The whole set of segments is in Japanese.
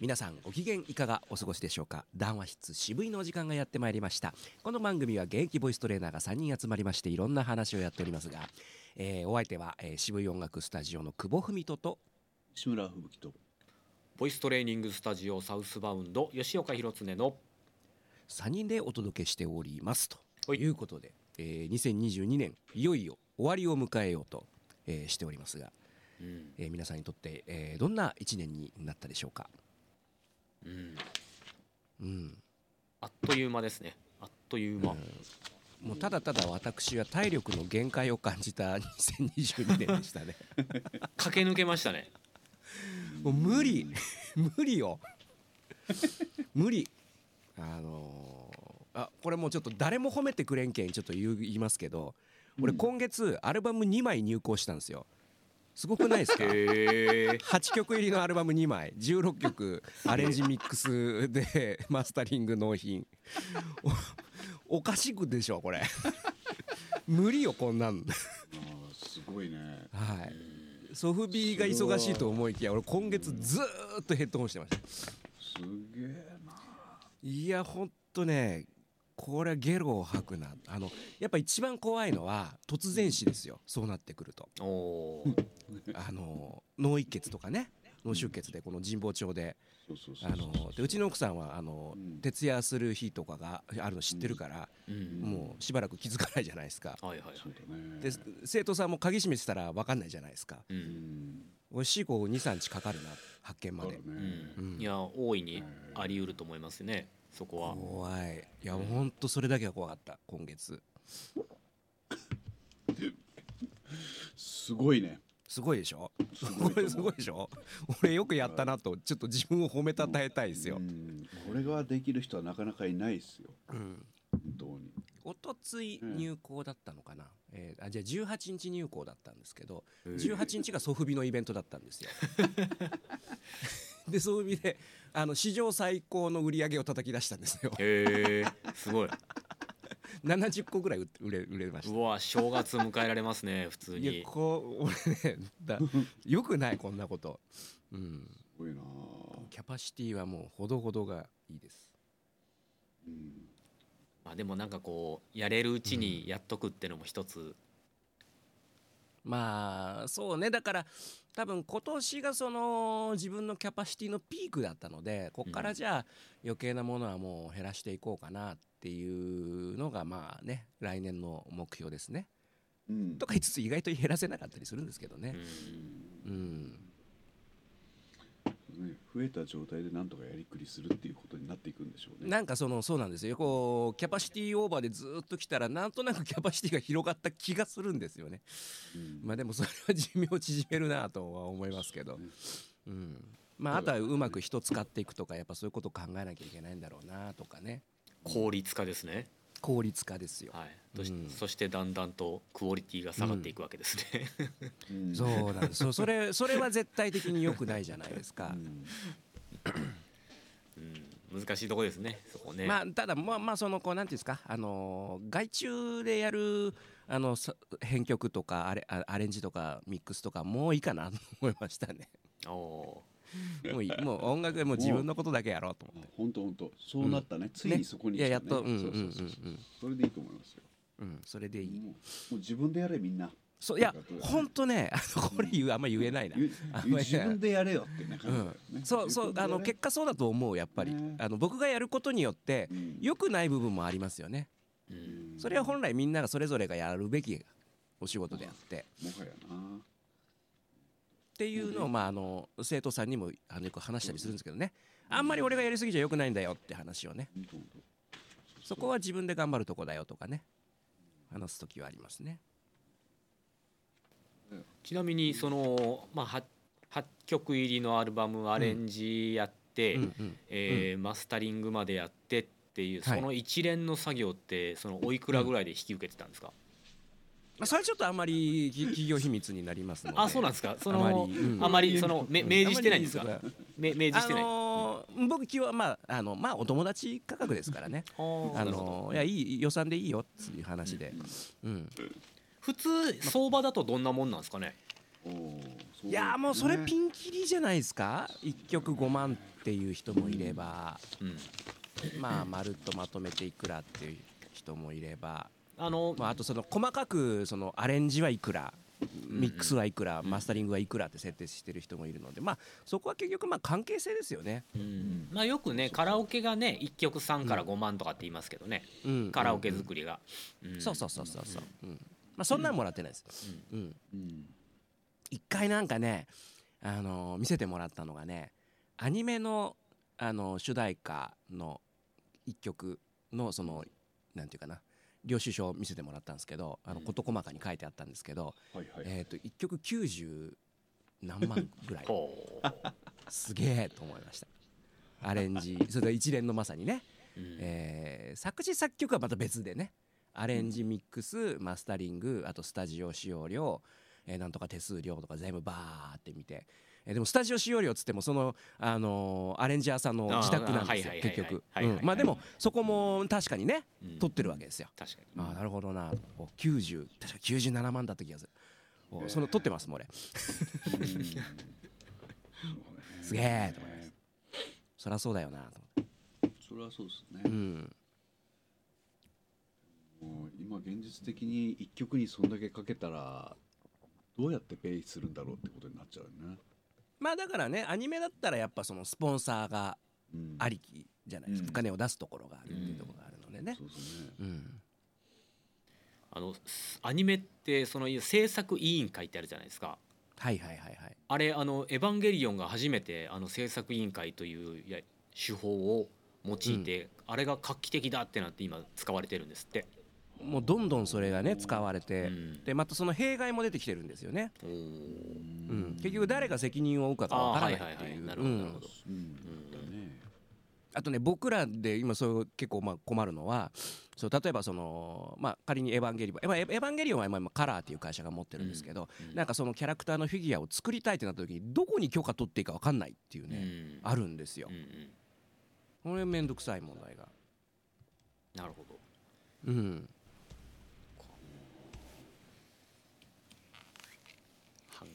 皆さんご機嫌いかがお過ごしでしょうか？談話室渋いのお時間がやってまいりました。この番組は現役ボイストレーナーが3人集まりましていろんな話をやっておりますが、えーお相手は、えー渋い音楽スタジオの久保文人と志村吹雪とボイストレーニングスタジオサウスバウンド吉岡弘恒の3人でお届けしておりますと。はい。いうことで、えー2022年いよいよ終わりを迎えようと、えーしておりますが、うん。えー皆さんにとって、えーどんな1年になったでしょうか？うん。うんあっという間ですね。あっという間、もうただただ私は体力の限界を感じた 2022年でしたね。駆け抜けましたね。もう無理。無理よ。無理。あのーあこれもうちょっと誰も褒めてくれんけんちょっと言いますけど俺今月アルバム2枚入稿したんですよすごくないですか？へえ8曲入りのアルバム2枚16曲アレンジミックスでマスタリング納品。おおかしくでしょこれ。無理よこんなん。すごいね。はい。ソフビが忙しいと思いきや俺今月ずーっとヘッドホンしてました。すげえな。いやほんとねこれはゲロを吐くな。あのやっぱ一番怖いのは突然死ですよ。そうなってくると。おお あの脳一血とかね。脳出血でこの神保町で。そうそうそうあのでうちの奥さんはあのうん。徹夜する日とかがあるの知ってるから、うん。もうしばらく気づかないじゃないですか。はいはいはい。そうだね。で生徒さんも鍵閉めてたら分かんないじゃないですか。ううん。んおいしい子23日かかるな発見まで。ね。んうん。いや大いにあり得ると思いますねそこは。怖い。いやほんとそれだけが怖かった。今月。すごいね。すごいでしょ？すごいこれすごいでしょ？俺よくやったなとちょっと自分を褒めたたえたいですよ。う、ん。これができる人はなかなかいないですよ。うん、本当に。おとついうん入校だったのかな、えーあじゃあ18日入校だったんですけどへえ18日がソフビのイベントだったんですよ でソフビであの史上最高の売り上げを叩き出したんですよ。へえすごい。70個ぐらい売れ売れました。うわ正月迎えられますね普通いやにこう俺ねだよくないこんなこと。うん。すごいな。キャパシティはもうほどほどがいいです。うん。まあでもなんかこうやれるうちにやっとくってのも一つ。まあそうね。だから多分今年がその自分のキャパシティのピークだったのでこっからじゃあ余計なものはもう減らしていこうかなっていうのがまあね来年の目標ですね。うんとか言いつつ意外と減らせなかったりするんですけどね。うんうん、ね増えた状態でなんとかやりくりするっていうことになっていくんでしょうね。なんかそのそうなんですよ。こうキャパシティオーバーでずっと来たらなんとなくキャパシティが広がった気がするんですよね。うん。まあでもそれは寿命を縮めるなとは思いますけど、うん、まああとはうまく人使っていくとかやっぱそういうことを考えなきゃいけないんだろうなとかね。効率化ですね効率化ですよ。はい。そしうん。そしてだんだんとクオリティが下がっていくわけですね。うん。そうなんです。そそれそれは絶対的に良くないじゃないですか。う。ん。うん。難しいとこですねそこね。まあただまあまあそのこうなんていうんですか。あのー外注でやるあのさ編曲とかアレあアレンジとかミックスとかもういいかなと思いましたね。おお もうもう音楽でもう自分のことだけやろうと思って。本当本当。そうなったね。ついにそこにいややっとうんうんうんそうそう。そううん。それでいいと思いますよ。うんそれでいい。もう自分でやれみんな。そういや本当ねあのこれ言うあんま言えないな。ゆあゆ自分でやれよってね感じだよね。そうそうあの結果そうだと思うやっぱり、ね。あの僕がやることによってうん。良くない部分もありますよね。うん。それは本来みんながそれぞれがやるべきお仕事であって。もはやなっていうのをまああの生徒さんにもあのよく話したりするんですけどね。あんまり俺がやりすぎちゃ良くないんだよって話をね。そこは自分で頑張るとこだよとかね。話す時はありますね。ちなみにその、まあ、8, 8曲入りのアルバムアレンジやって、うんうんえーマスタリングまでやってっていうはい。その一連の作業ってそのおいくらぐらいで引き受けてたんですか、まあそれはちょっとあんまりき企業秘密になりますので。あそうなんですか？そあまのりうん。あまりそのめうん。明示してないんですか？明示してない、あのー僕基本はまああのまあお友達価格ですからね。あーあなるほど。のいやいい予算でいいよっていう話で、うん、普通相場だとどんなもんなんですかね？いやーもうそれねピンキリじゃないですか？1曲5万っていう人もいれば。うん。まあまるっとまとめていくらっていう人もいれば、あのまあ、あとその細かくそのアレンジはいくらミックスはいくらマスタリングはいくらって設定してる人もいるのでまあそこは結局まあ関係性ですよね。うん。まあよくねカラオケがね1曲3から5万とかって言いますけどね。うん。カラオケ作りが。うん。そうそうそうそうそう、うん。まあ、そんなんもらってないです、うん、うん。一回なんかね、あのー見せてもらったのがねアニメの、あのー主題歌の一曲のそのなんていうかな領収書を見せてもらったんですけどあのうん。事細かに書いてあったんですけど、はいはい。えー、と1曲90何万ぐらい。ほすげえと思いました。アレンジ。それで一連のまさにね、ううん。えー作詞作曲はまた別でねアレンジミックスマスタリングあとスタジオ使用料、えーなんとか手数料とか全部バーって見て、えーでもスタジオ使用料っつってもその、あのーアレンジャーさんの自宅なんですよ結局。まあでもそこも確かにねうん。取ってるわけですよ。確かに。ああなるほどな。お90確か97万だった気がする。おその取ってますもん俺。うん。すげえと思います。そりゃそうだよなと思って。それはそうですね、うん。もう今現実的に一曲にそんだけかけたらどうやってペイするんだろうってことになっちゃうよね、まあだからねアニメだったらやっぱそのスポンサーがうん、ありきじゃないですか、うん。お金を出すところがあるっていうところがあるのでね。そうですね。うん。あのすアニメってその制作委員会ってあるじゃないですか。はいはいはいはい。あれあの「エヴァンゲリオン」が初めてあの制作委員会という手法を用いて、あれが画期的だってなって今使われてるんですって。もうどんどんそれがね使われて、うん。でまたその弊害も出てきてるんですよね、うん。結局誰が責任を負うかがわからないっていう。あとね僕らで今そう結構まあ困るのはそう例えばそのまあ仮にエヴァンゲリオンエヴァエヴァンゲリオンは今今カラーっていう会社が持ってるんですけど、うん。なんかそのキャラクターのフィギュアを作りたいってなった時にどこに許可取っていいか分かんないっていううん。ね、あるんですよ。これめんどくさい問題が。なるほど。うん版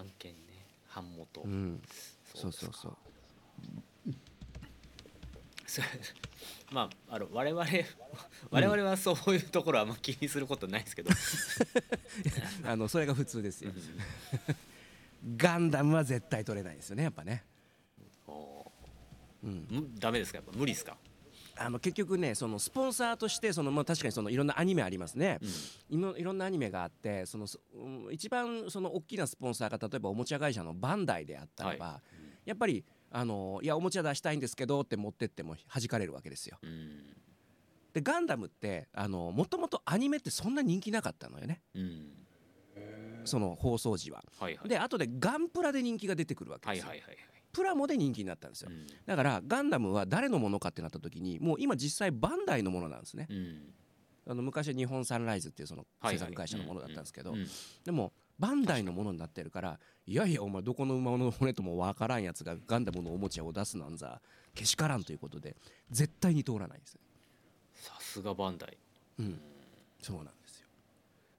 権版権ね版元、うん。そうそうそうそ れまああの我々 我々はそういうところはあんま気にすることないですけど、あのそれが普通ですよ。うん。ガンダムは絶対取れないですよねやっぱね、おうん、ダメですか？やっぱ無理ですか、あの結局ねそのスポンサーとしてその、まあ、確かにそのいろんなアニメありますね、いろいろんなアニメがあってそのそうん一番その大きなスポンサーが例えばおもちゃ会社のバンダイであったらば、やっぱりあのいやおもちゃ出したいんですけどって持ってっても弾かれるわけですよ。うん。でガンダムってもともとアニメってそんな人気なかったのよね。うん。その放送時は。はいはい。で後でガンプラで人気が出てくるわけですよ。はいはいはいはいプラモで人気になったんですよ。うん。だからガンダムは誰のものかってなった時にもう今実際バンダイのものなんですね。うん。あの昔は日本サンライズっていうその制作会社のものだったんですけど、うんでもバンダイのものになってるからいやいやお前どこの馬の骨ともわからんやつがガンダムのおもちゃを出すなんざけしからんということで絶対に通らないんですよ、さすがバンダイ。うん、そうなん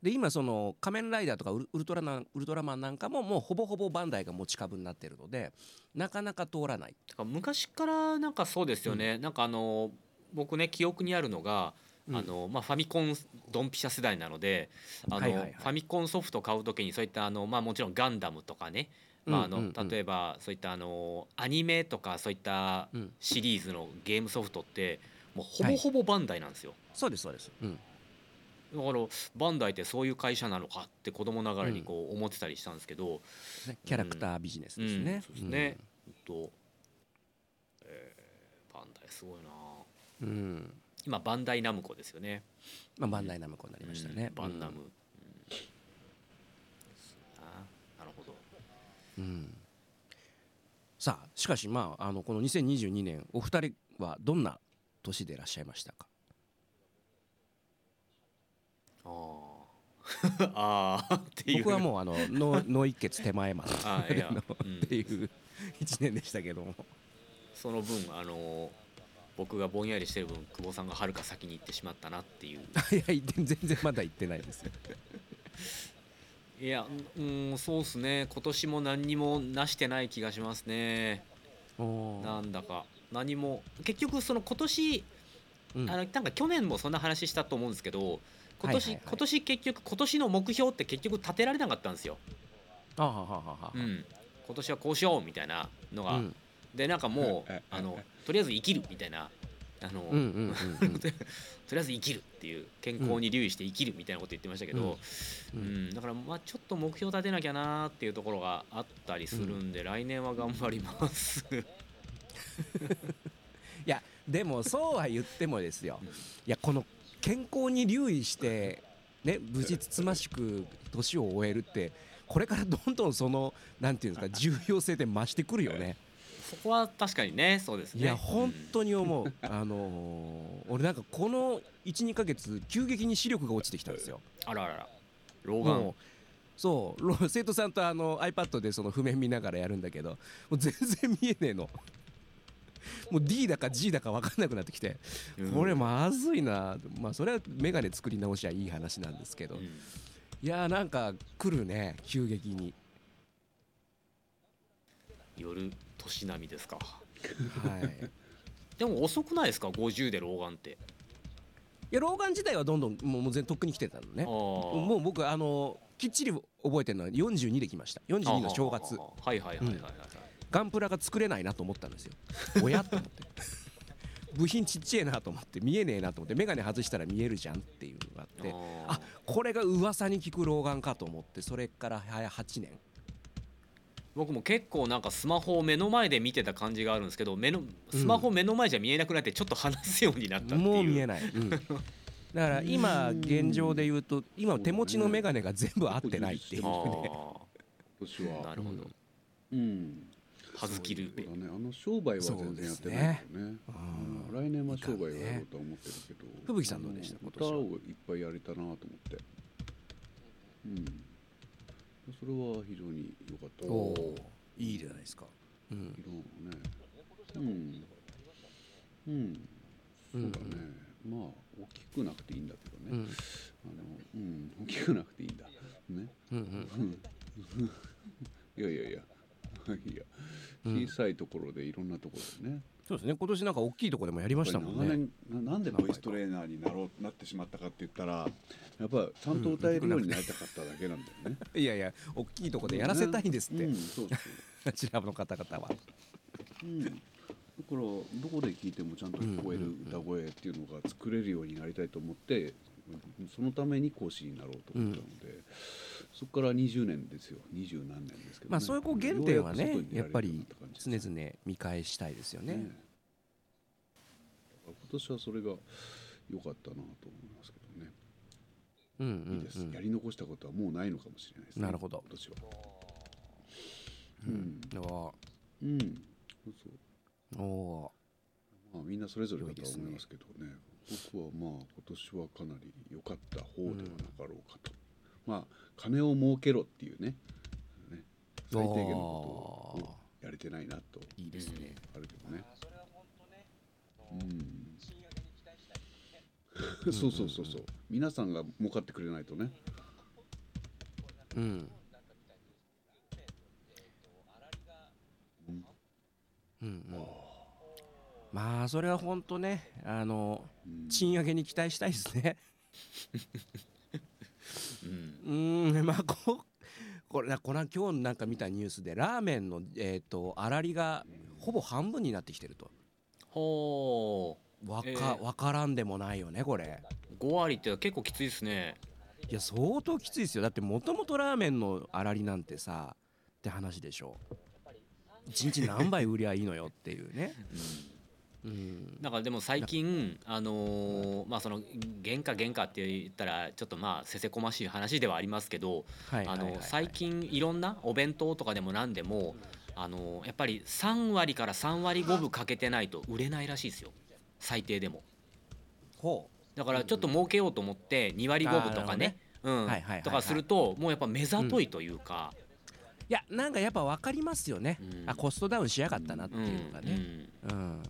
で今その仮面ライダーとかウルトラマンウルトラマンなんかももうほぼほぼバンダイが持ち株になってるのでなかなか通らない。てか昔からなんかそうですよね、なんかあの僕ね記憶にあるのが、うん。あのまあ、ファミコンドンピシャ世代なのであの、はいはいはい。ファミコンソフト買う時にそういったあの、まあ、もちろんガンダムとかね、まああのうんうん。うん例えばそういったあのアニメとかそういったうん。シリーズのゲームソフトってもうほぼほぼバンダイなんですよ。そうですそうです、うん、だからバンダイってそういう会社なのかって子供ながらにこう思ってたりしたんですけど、ねキャラクタービジネスですね、うんそうですね、とえーバンダイすごいな。うん、うん今バンダイナムコですよね。まあ、バンダイナムコになりましたね、うんバンナム、うん。なるほど。うん。さあしかしまああのこの2022年お二人はどんな年でいらっしゃいましたか？あー。あー。っていう。僕はもうあの脳脳一血手前まで。っていう一年でしたけども。その分あのー僕がぼんやりしてる分久保さんがはるか先に行ってしまったなっていう。いや全然まだ行ってないですよ。いいやうんそうっすね。今年も何にもなしてない気がしますね。なんだか。何も結局その今年うん。あのなんか去年もそんな話したと思うんですけど今年、はいはいはい。今年結局今年の目標って結局立てられなかったんですよ。あははははうん、今年はこうしようみたいなのが、うん。でなんかもうええあのとりあえず生きるみたいなあの、うんうんうんうん。とりあえず生きるっていう健康に留意して生きるみたいなこと言ってましたけど、ううん。ん。だからまあちょっと目標立てなきゃなーっていうところがあったりするんで、来年は頑張ります。いやでもそうは言ってもですよ。いやこの健康に留意してね無事つつましく年を終えるってこれからどんどんそのなんていうんですか 重要性って増してくるよね。そこは確かにねそうですね。いや本うん。当に思う。あのー俺なんかこの12ヶ月急激に視力が落ちてきたんですよ。あらあらら。老眼。そうろ生徒さんとあの iPad でその譜面見ながらやるんだけどもう全然見えねえのもう D だか G だか分かんなくなってきてうん。これまずいな。まあそれは眼鏡作り直しはいい話なんですけど。うん。いやーなんか来るね急激に。夜年並みですか。はい。でも遅くないですか？50で老眼って。いや老眼自体はどんどんもうもう全とっくに来てたのね。ももう僕あのきっちり覚えてるのは42で来ました。42の正月。はいはいはいはいはい。はい、ガンプラが作れないなと思ったんですよ。おや？と思って。部品ちっちゃいなと思って見えねえなと思って眼鏡外したら見えるじゃんっていうのがあって。ああこれが噂に聞く老眼かと思ってそれから早8年僕も結構なんかスマホを目の前で見てた感じがあるんですけど目のスマホ目の前じゃ見えなくなってちょっと話すようになったっていう。もう見えない、うん。だから今現状で言うと今手持ちの眼鏡が全部合ってないっていうあね。あ今年は。なるほど、うんはずきルーペねあの商売は全然やってないけどね。うん。うん。来年は商売をやろうとは思ってるけど。吹雪さんどうでした？歌をいっぱいやれたなと思って。うん。それは非常に良かった。おおいいじゃないですか、うん。色もね。うん。うん。そうだね、まあ大きくなくていいんだけどね、うん。あのうん。大きくなくていいんだ。ね。うん。うん。いやいやいや いやうん。小さいところでいろんなところでね、そうですね。今年なんか大きいところでもやりましたもん長ね。年ななんでボイストレーナーになろうなってしまったかって言ったらやっぱちゃんと歌えるようになりたかっただけなんだよね。いやいや大きいところでやらせたいんですって、うん、そうあちらの方々は。うん、だからどこで聞いてもちゃんと聞こえる歌声っていうのが作れるようになりたいと思ってそのために講師になろうと思ったので、そこから20年ですよ。20何年ですけど、ね、まあそういうこう原点はねやっぱり常々見返したいですよね。ね今年はそれが良かったなと思いますけどね、うんうんいいです、うんやり残したことはもうないのかもしれないですね。なるほど。今年は。うん。あうん。そうそう。ー。おまあみんなそれぞれだと思いますけどね。僕はまあ今年はかなり良かった方ではなかろうかと、まあ金を儲けろっていうねね最低限のことをやれてないなと。ー。いいですね。あるけどね。うん。そうそうそうそう。皆さんが儲かってくれないとね。うん。うんうん。まあそれは本当ねあのうん。賃上げに期待したいですね うんうーんまあここれなこれは今日なんか見たニュースでラーメンのえっ、と粗利がほぼ半分になってきてると。ほわか,、えーわからんでもないよねこれ。う5割って結構きついですね。いや相当きついですよ。だってもともとラーメンの粗利なんてさって話でしょ。一日何杯売りゃいいのよっていうね。うんなん。かでも最近あのーまあその原価原価って言ったらちょっとまあせせこましい話ではありますけどあの最近いろんなお弁当とかでも何でもあのやっぱり3割から3割5分かけてないと売れないらしいですよ。最低でも。ほだからちょっと儲けようと思って2割5分とかね。とかするともうやっぱ目ざといというか。ういやなんかやっぱ分かりますよね、うん。あコストダウンしやがったなってうんいうのがね。うん、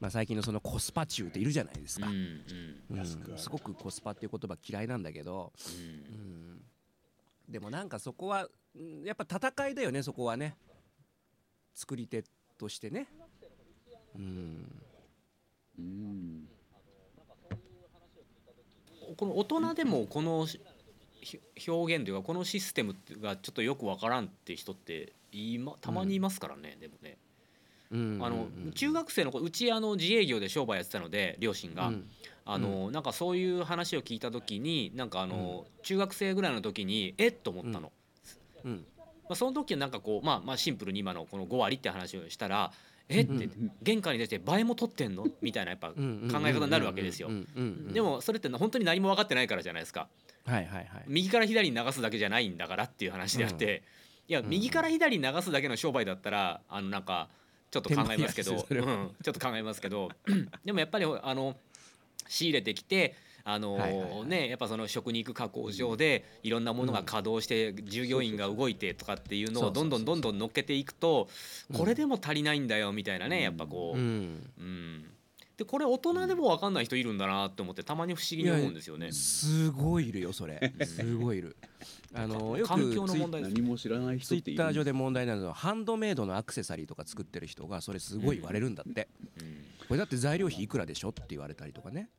まあ最近のそのコスパ中っているじゃないですか、うんうん。うん。すごくコスパっていう言葉嫌いなんだけど、うん。うん、でもなんかそこはうんやっぱ戦いだよねそこはね。作り手としてね。うん。うん。この大人でもこの表現というかこのシステムがちょっとよくわからんって人って今たまにいますからね。うんあのうん中学生の子うちあの自営業で商売やってたので両親が、うん。あのなんかそういう話を聞いた時になんかあの中学生ぐらいの時にえっ？と思ったの、うん。まあ、その時はなんかこうまあまあシンプルに今のこの5割って話をしたらえっ？て玄関に出て倍も取ってんの？みたいなやっぱ考うんえ方になるわけですよ。うんうんうんうん。でもそれって本当に何も分かってないからじゃないですか。はいはいはい。右から左に流すだけじゃないんだからっていう話であって、いやうん。右から左に流すだけの商売だったらあのなんかちょっと考えますけど、うん、ちょっと考えますけど。でもやっぱりあの仕入れてきてあのねやっぱその食肉加工場でいろんなものが稼働して従業員が動いてとかっていうのをどんどんどんどん乗っけていくとこれでも足りないんだよみたいなねやっぱこう、うん。うん、でこれ大人でも分かんない人いるんだなって思ってたまに不思議に思うんですよね。すごいいるよそれ。すごいいる。あのよく環境の問題です何も知らない人ツイっているッター上で問題なのはハンドメイドのアクセサリーとか作ってる人がそれすごい言われるんだって、うん。これだって材料費いくらでしょ？って言われたりとかね。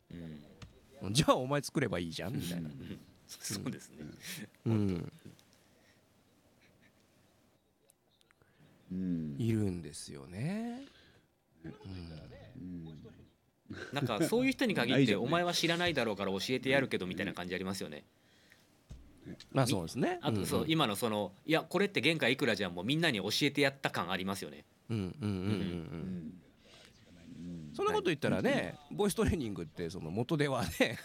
うん。じゃあお前作ればいいじゃんみたいな。うん。そうですね。うん。うん。いるんですよね。うんなんかそういう人に限ってお前は知らないだろうから教えてやるけどみたいな感じありますよね。まあそうですね。あとそううん。今のそのいやこれって原価いくらじゃんもうみんなに教えてやった感ありますよね。うんうんうんうんううん。んそんなこと言ったらねボイストレーニングってその元ではね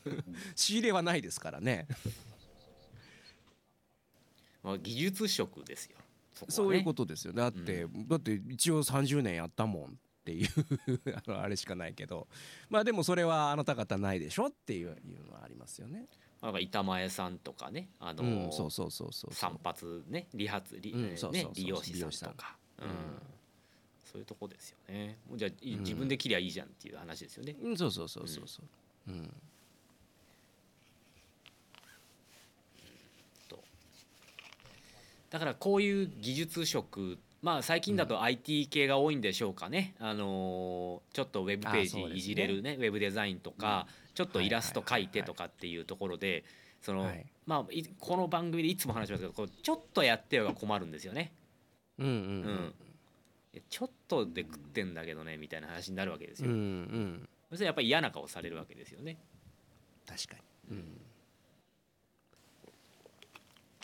仕入れはないですからね。まあ技術職ですよ。そね。そういうことですよだって、だって一応30年やったもんっていうあのあれしかないけど。まあでもそれはあなた方ないでしょっていういうのはありますよね。なんか板前さんとかねあのうん、そうそうそうそう散髪ね理髪理,、うんねそうそうそう理容師さんとか、うん。うん。そういうとこですよね。もうじゃあ自分で切りゃいいじゃんっていう話ですよね。うんそうそうそうそうそう。うん。だからこういう技術職まあ最近だと IT 系が多いんでしょうかね、あのーちょっとウェブページいじれるね。ウェブデザインとか、ちょっとイラスト描いてとかっていうところでその、はい。まあいこの番組でいつも話しますけどこうちょっとやってよが困るんですよね。うんうんうん。えちょっとで食ってんだけどねみたいな話になるわけですうんうんうよ。ん。そしてやっぱり嫌な顔されるわけですよね。確かに。うん。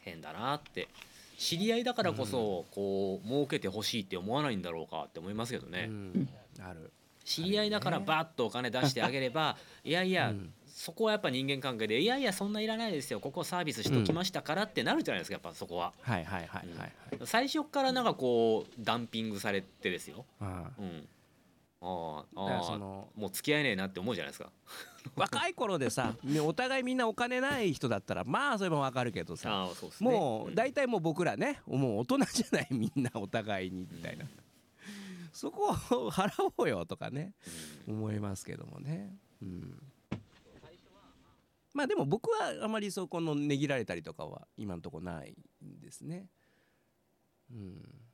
変だなって知り合いだからこそこう儲けてほしいって思わないんだろうかって思いますけどね。うん。ある。知り合いだからバッとお金出してあげれば いやいや、うん。そこはやっぱ人間関係でいやいやそんないらないですよ。ここサービスしときましたからってなるじゃないですかやっぱそこは。はいはいはいはいはい。最初からなんかこうダンピングされてですよ、あうん、ああそのもう付き合えねえなって思うじゃないですか。若い頃でさねお互いみんなお金ない人だったらまあそれもわかるけどさね。もう大体もう僕らねもう大人じゃないみんなお互いにみたいな。そこを払おうよとかね思いますけどもね。うん。まあでも僕はあまりそこのねぎられたりとかは今のところないんですね。うん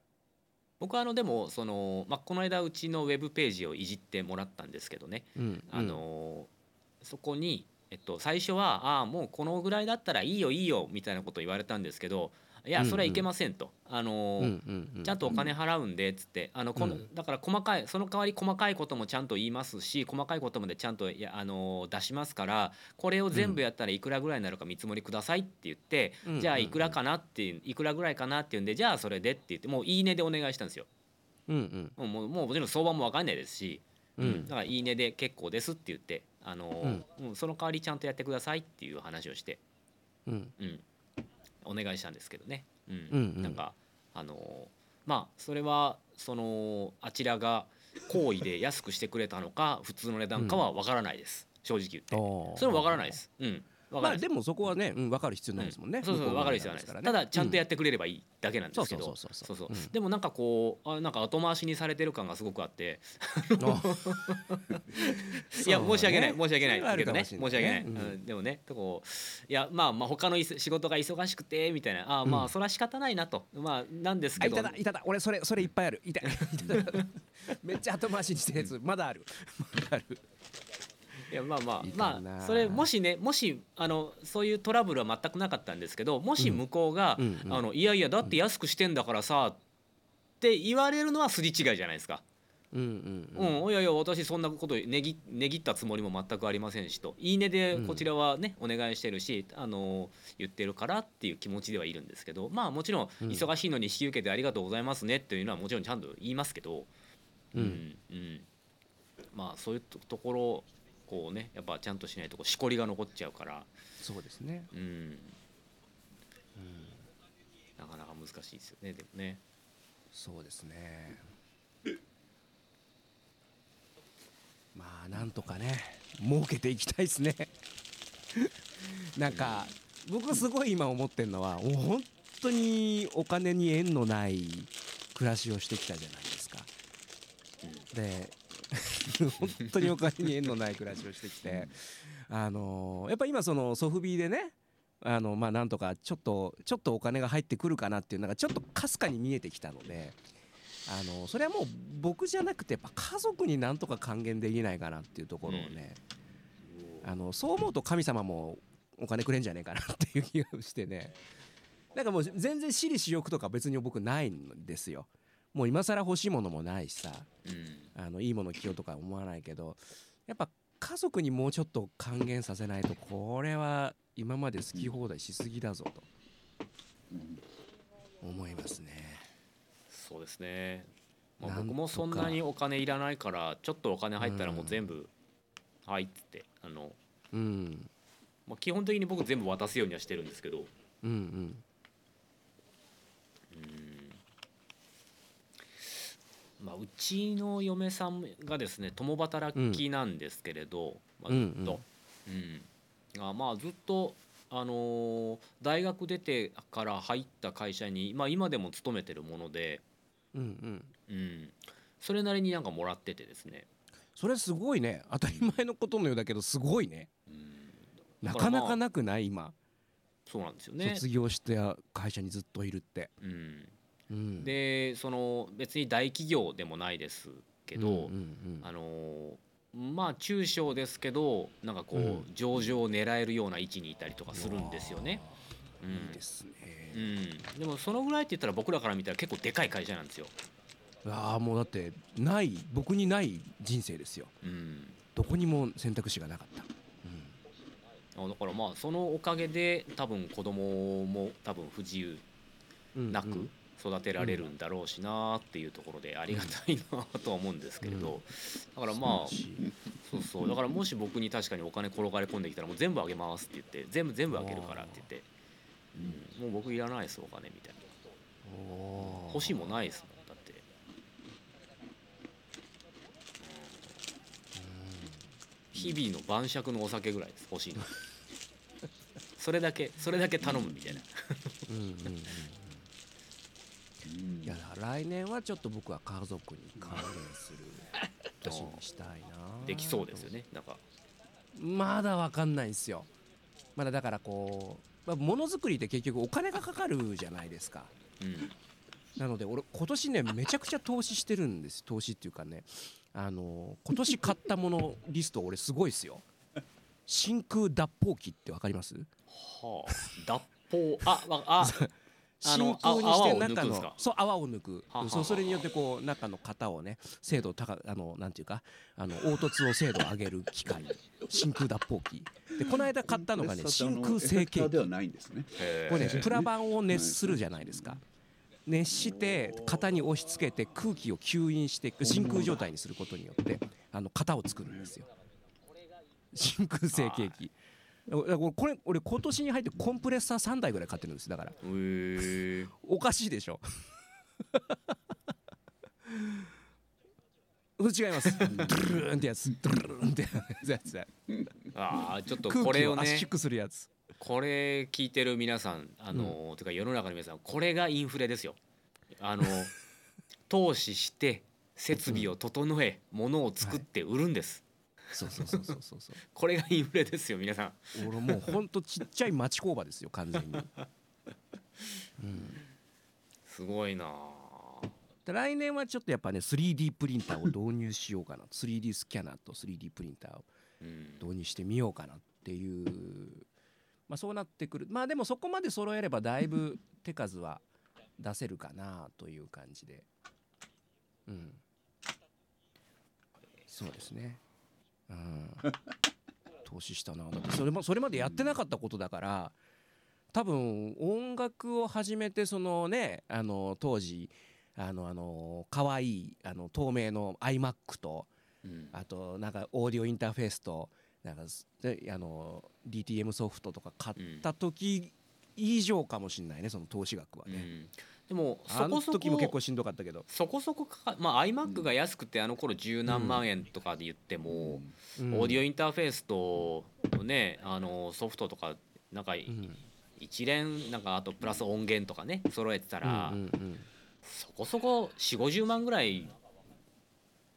僕はあのでもその、まあ、この間うちのウェブページをいじってもらったんですけどね、うんあのそこに、えっと、最初は「ああもうこのぐらいだったらいいよいいよ」みたいなことを言われたんですけど「いやそれはいけません」と。あのちゃんとお金払うんでっつってあのこのうんだから細かいその代わり細かいこともちゃんと言いますし細かいことまでちゃんといやあの出しますからこれを全部やったらいくらぐらいになるか見積もりくださいって言ってうん。じゃあいくらかなっていくらぐらいかなって言うんでじゃあそれでって言ってもういいねでお願いしたんですよ。うんうん。もうもうもちろん相場も分かんないですし、うん。うんだからいいねで結構ですって言ってあの、うん。その代わりちゃんとやってくださいっていう話をして、うん。うん、お願いしたんですけどね、うん。うんうん。なんかあのまあそれはそのあちらが好意で安くしてくれたのか普通の値段かは分からないです。正直言って。それは分からないです、うん、まあでもそこはね、うん、分かる必要ないですもんね、そうそう分かる必要ないです、ただちゃんとやってくれればいいだけなんですけど、そうそうそうそうでもなんかこうあなんか後回しにされてる感がすごくあって。いや申し訳ない申し訳ない。けどね申し訳ない、うん。でもねこういやまあまあ他の仕事が忙しくてみたいな。あまあそれは仕方ないなと。まあなんですけど。いただいただ。俺それそれいっぱいある。いた めっちゃ後回しにしてるやつまだある。まだあるいやまあまあまあそれもしねもしあのそういうトラブルは全くなかったんですけどもし向こうが、あのいやいやだって安くしてんだからさって言われるのは筋違いじゃないですか。うんうんうん、いやいや私そんなことねぎねぎったつもりも全くありませんしと「いいね」でこちらはね、お願いしてるしあの言ってるからっていう気持ちではいるんですけどまあもちろん忙しいのに引き受けてありがとうございますねっていうのはもちろんちゃんと言いますけど、うん、うん、まあそういうところこうねやっぱちゃんとしないとこうしこりが残っちゃうから。そうですね。うん、うん、なかなか難しいですよねでもね。そうですね。まあなんとかね儲けていきたいですね。なんか僕すごい今思ってるのは本当にお金に縁のない暮らしをしてきたじゃないですか。で本当にお金に縁のない暮らしをしてきて、あのー、やっぱ今そのソフビでねあのまあなんとかちょっとちょっとお金が入ってくるかなっていうのがちょっとかすかに見えてきたので。あのそれはもう僕じゃなくてやっぱ家族になんとか還元できないかなっていうところをね、うん、あのそう思うと神様もお金くれんじゃねえかなっていう気がしてねなんかもう全然私利私欲とか別に僕ないんですよ。もう今更欲しいものもないしさ、うん、あのいいもの着ようとか思わないけどやっぱ家族にもうちょっと還元させないとこれは今まで好き放題しすぎだぞと。思いますね。そうですね、まあ、僕もそんなにお金いらないからちょっとお金入ったらもう全部、うん、はいっつってあの、うん。まあ、基本的に僕全部渡すようにはしてるんですけど。うん。うんまあ、うちの嫁さんがですね共働きなんですけれど、まあ、ずっと、うん、あまあずっと、あのー、大学出てから入った会社に、まあ、今でも勤めてるもので、うんうん。うん、それなりになんかもらっててですね。それすごいね。当たり前のことのようだけどすごいね、うん、なかなかなくない今。そうなんですよね。卒業して会社にずっといるって、うんでその別に大企業でもないですけど、あのまあ中小ですけどなんかこう、上場を狙えるような位置にいたりとかするんですよね。うん、いいですね、うん、でもそのぐらいって言ったら僕らから見たら結構でかい会社なんですよ。ああもうだってない僕にない人生ですよ、うん、どこにも選択肢がなかった、うん、あだからまあそのおかげで多分子供も多分不自由なく育てられるんだろうしなっていうところでありがたいなとは思うんですけれど、だからまあそうそう。だからもし僕に確かにお金転がり込んできたらもう全部あげますって言って全部全部あげるからって言って、うん、もう僕いらないですお金みたいな。欲しいもないですもんだって、日々の晩酌のお酒ぐらいです欲しいの。それだけそれだけ頼むみたいな。うんうんいや来年はちょっと僕は家族に関連する。年にしたいな。できそうですよね。なんか。まだ分かんないんですよ。まだだからこう、まあ、ものづくりって結局お金がかかるじゃないですか、うん、なので俺今年ねめちゃくちゃ投資してるんです。投資っていうかねあの今年買ったものリスト俺すごいですよ。真空脱泡機って分かります？はあ。脱泡ああ 真空にして中のそう泡を抜く。そうそれによってこう中の型をね精度高あのなんていうかあの凹凸を精度を上げる機械。真空脱泡機。でこの間買ったのがね真空成形機。これねプラ板を熱するじゃないですか。熱して型に押し付けて空気を吸引して真空状態にすることによってあの型を作るんですよ。真空成形機これ俺今年に入ってコンプレッサー3台ぐらい買ってるんです。だから。おかしいでしょ。違います。ドゥルーンってやつ。ドゥルーンってやつ。ああちょっと空これをね圧縮するやつ。これ聞いてる皆さんあの、てか世の中の皆さんこれがインフレですよ。あの 投資して設備を整え物を作って売るんです、そうそうそうそうそう。そうこれがインフレですよ皆さん。俺もうほんとちっちゃい町工場ですよ完全に、うん、すごいな。来年はちょっとやっぱね 3D プリンターを導入しようかな。3D スキャナーと 3D プリンターをうん。導入してみようかなっていう。まあそうなってくる。まあでもそこまで揃えればだいぶ手数は出せるかなという感じで。うん。そうですねうん。投資したなだってそれもそれまでやってなかったことだから多分音楽を始めてそのねあの当時あのあの可愛いあの透明の iMac とうん。あとなんかオーディオインターフェースとなんかあの DTM ソフトとか買った時以上かもしれないねその投資額はね、うんでもそこそ時も結こ構しんどかったけど、そこそこかかまあ iMac が安くてあの頃十何万円とかで言っても、うん。オーディオインターフェースとねあのソフトとかなんかうん。一連なんかあとプラス音源とかね揃えてたら、うんうんうん。そこそこ4 5 0万ぐらい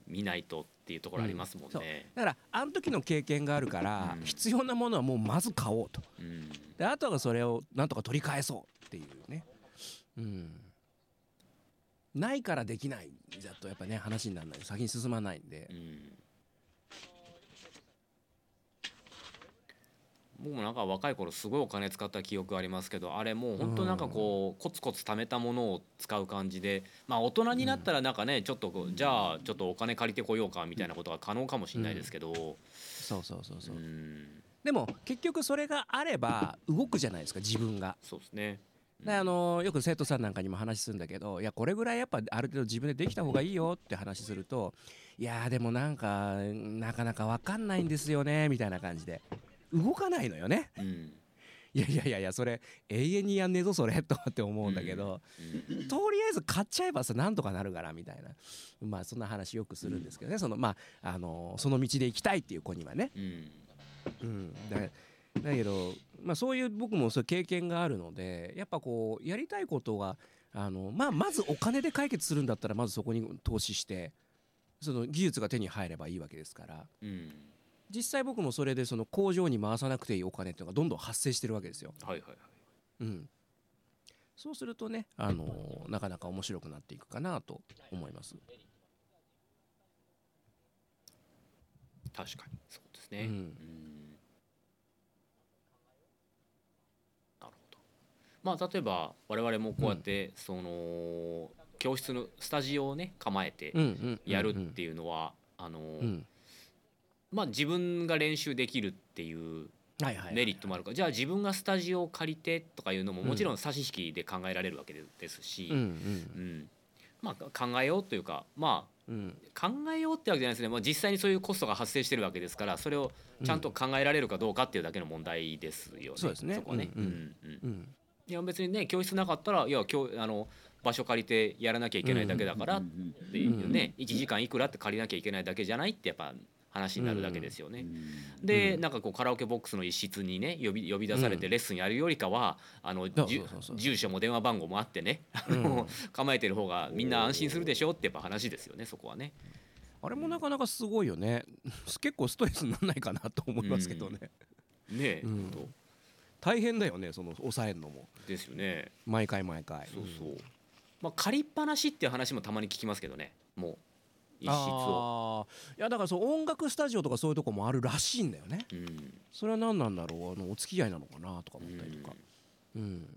見ないとっていうところありますもんそう。ね。だからあの時の経験があるから、うん。必要なものはもうまず買おうと。うん。であとはそれをなんとか取り返そうっていうね。うんないからできないだとやっぱね話にならない。先に進まないんで。うん。僕もなんか若い頃すごいお金使った記憶ありますけどあれもう本当なんかこうコツコツ貯めたものを使う感じでまあ大人になったらなんかねちょっとじゃあちょっとお金借りてこようかみたいなことが可能かもしれないですけど。そうそうそうそう。う、ん。でも結局それがあれば動くじゃないですか自分が。そうですね。であのよく生徒さんなんかにも話するんだけどいやこれぐらいやっぱある程度自分でできた方がいいよって話するといやーでもなんかなかなか分かんないんですよねみたいな感じで。動かないのよね。うん。いやいやいやいやそれ永遠にやんねえぞそれとかって思うんだけど、うん。とりあえず買っちゃえばさなんとかなるからみたいな。まあそんな話よくするんですけどね。そのまああのその道で行きたいっていう子にはね。うん。うん、だだけど、まあ、そういう僕もそういう経験があるのでやっぱこうやりたいことがあの、まあ、まずお金で解決するんだったらまずそこに投資してその技術が手に入ればいいわけですからうん実際僕もそれでその工場に回さなくていいお金っていうのがどんどん発生してるわけですよ。はいはいはい。うん、そうするとね、あのなかなか面白くなっていくかなと思います。確かにそうですね。うんうんなるほど。まあ例えば我々もこうやって、その教室のスタジオをね構えてやるっていうのは、あのうん。まあ自分が練習できるっていうメリットもあるから、じゃあ自分がスタジオを借りてとかいうのももちろん差し引きで考えられるわけですし、うんうん。まあ考えようというかまあ考えようってわけじゃないですね、まあ、実際にそういうコストが発生してるわけですからそれをちゃんと考えられるかどうかっていうだけの問題ですよね。そうですね。こはね。ううん。んうん。うんいや別にね教室なかったらいや教あの場所借りてやらなきゃいけないだけだからっていうね。1時間いくらって借りなきゃいけないだけじゃないってやっぱ話になるだけですよね。で、なんかこうカラオケボックスの一室にね呼び呼び出されてレッスンやるよりかは、あの住所も電話番号もあってね、あの構えてる方がみんな安心するでしょってやっぱ話ですよねそこはね。あれもなかなかすごいよね。結構ストレスにならないかなと思いますけどね、ねえ、うん大変だよねその抑えるのもですよね。毎回毎回そうそう。まあ借りっぱなしっていう話もたまに聞きますけどね。もう一室を。いやだからそう音楽スタジオとかそういうとこもあるらしいんだよねうん。それは何なんだろう？あのお付き合いなのかなとか思ったりとかうん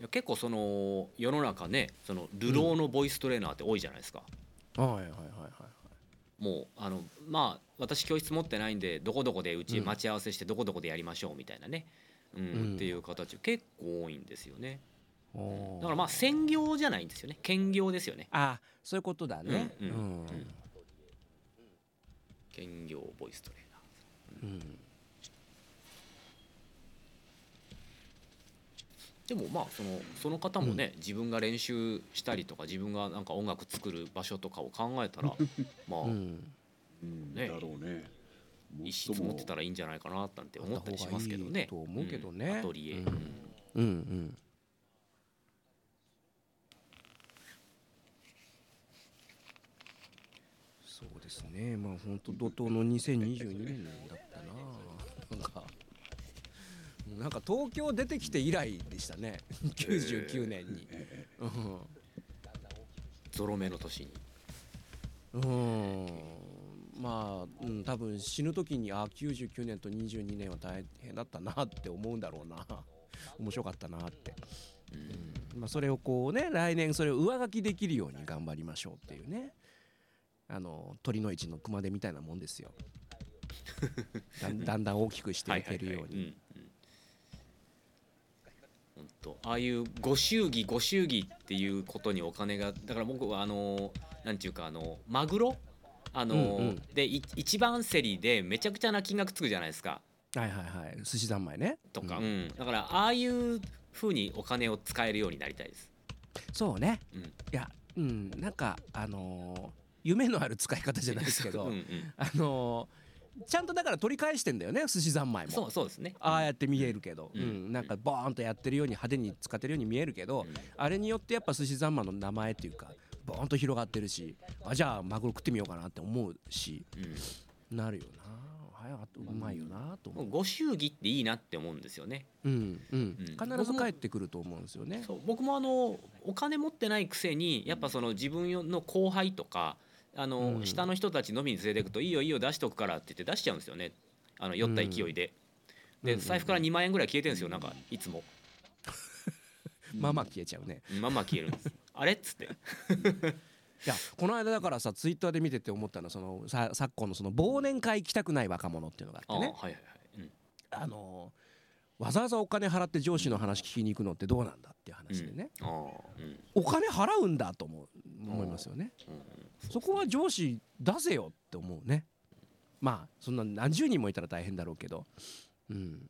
いや結構その世の中ねその流浪のボイストレーナーって多いじゃないですか。はいはいはいはいもうあのまあ私教室持ってないんでどこどこでうちうん待ち合わせしてどこどこでやりましょうみたいなね、うんうん。っていう形結構多いんですよね。だからまあ専業じゃないんですよね。兼業ですよね。あそういうことだね。うんうんうん。兼業ボイストレーナー。うんでもまあそのその方もね、自分が練習したりとか自分がなんか音楽作る場所とかを考えたら まあ、うん。うんね。だろうね。一室持ってたらいいんじゃないかななんて思ったりしますけどね。いいと思うけどね。ん。アトリエ、うん。うん。うんうんそうですね。まあ本当怒涛の2022年だったな。なんかなんか東京出てきて以来でしたね。99年に、ゾロ目の年に。うん、うんまあ、うん、多分死ぬ時にあ99年と22年は大変だったなって思うんだろうな。面白かったなって、うん。まあ、それをこうね来年それを上書きできるように頑張りましょうっていうね。あの鳥の市の熊手みたいなもんですよ。だんだん大きくしていけるようにはいはいはいうんうん本当ああいうご祝儀ご祝儀っていうことにお金がだから僕はあのなんていうかあのマグロ？あの、うんうん。でい一番競りでめちゃくちゃな金額つくじゃないですか。はいはいはい。寿司三昧ね。とか、ううん。んだからああいう風にお金を使えるようになりたいです。そうね。うん。いやうん。なんかあのー夢のある使い方じゃないですけど、うんうん。あのーちゃんとだから取り返してんだよね寿司三昧も。そうそうですね。ああやって見えるけど、ううん。ん。なんかボーンとやってるように派手に使ってるように見えるけど、うん。あれによってやっぱ寿司三昧の名前っていうかボーンと広がってるしあじゃあマグロ食ってみようかなって思うしうん。なるよな。はいあとうまいよなと思う、ご祝儀っていいなって思うんですよね。うんうん。うん。必ず帰ってくると思うんですよね。そう僕もあのお金持ってないくせにやっぱその自分の後輩とかあの、うん下の人たち飲みに連れていくと「いいよいいよ出しとくから」って言って出しちゃうんですよね。あの酔った勢いで。でうんうん財布から2万円ぐらい消えてるんですよなんかいつも。まあまあ消えちゃうね。まあまあ消えるんです。あれっつって。いやこの間だからさツイッターで見てて思ったのはそのさ昨今のその忘年会行きたくない若者っていうのがああってね。あのわざわざお金払って上司の話聞きに行くのってどうなんだっていう話でね、あーうん。お金払うんだと思う思いますよね。うんうんそこは上司出せよって思うね。まあそんな何十人もいたら大変だろうけど。うん。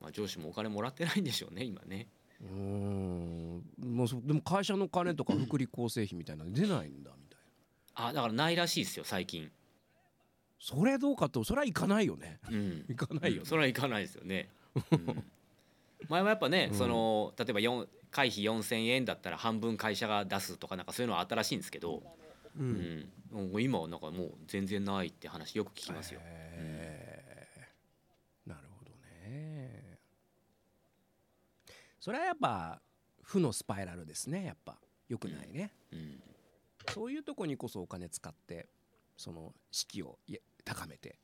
まあ、上司もお金もらってないんでしょうね今ね。うーん。もうそでも会社の金とか福利厚生費みたいなの出ないんだみたいな。あだからないらしいですよ最近。それどうかとそれは行かないよね。うん。行かないよね。それはいかないですよね。うん。前はやっぱね、うん。その例えば4会費4,000円だったら半分会社が出すとかなんかそういうのはあったらしいんですけど、ううん。う今はなんかもう全然ないって話よく聞きますよ。へー。なるほどね。それはやっぱ負のスパイラルですねやっぱ。よくないね、うん。そういうとこにこそお金使ってその士気をい高めて